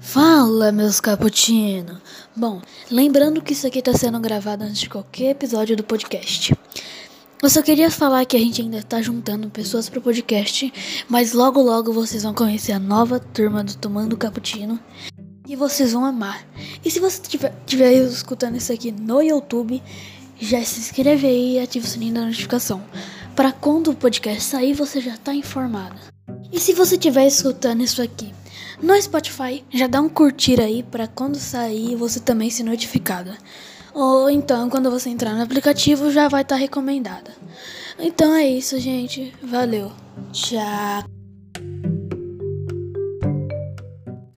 Fala, meus cappuccino. Bom, lembrando que isso aqui está sendo gravado antes de qualquer episódio do podcast. Eu só queria falar que a gente ainda está juntando pessoas para o podcast, mas logo logo vocês vão conhecer a nova turma do Tomando Cappuccino e vocês vão amar. E se você estiver escutando isso aqui no YouTube, já se inscreve aí e ativa o sininho da notificação. Para quando o podcast sair, você já está informado. E se você estiver escutando isso aqui no Spotify, já dá um curtir aí para quando sair você também se notificada. Ou então, quando você entrar no aplicativo, já vai estar tá recomendada. Então é isso, gente. Valeu. Tchau.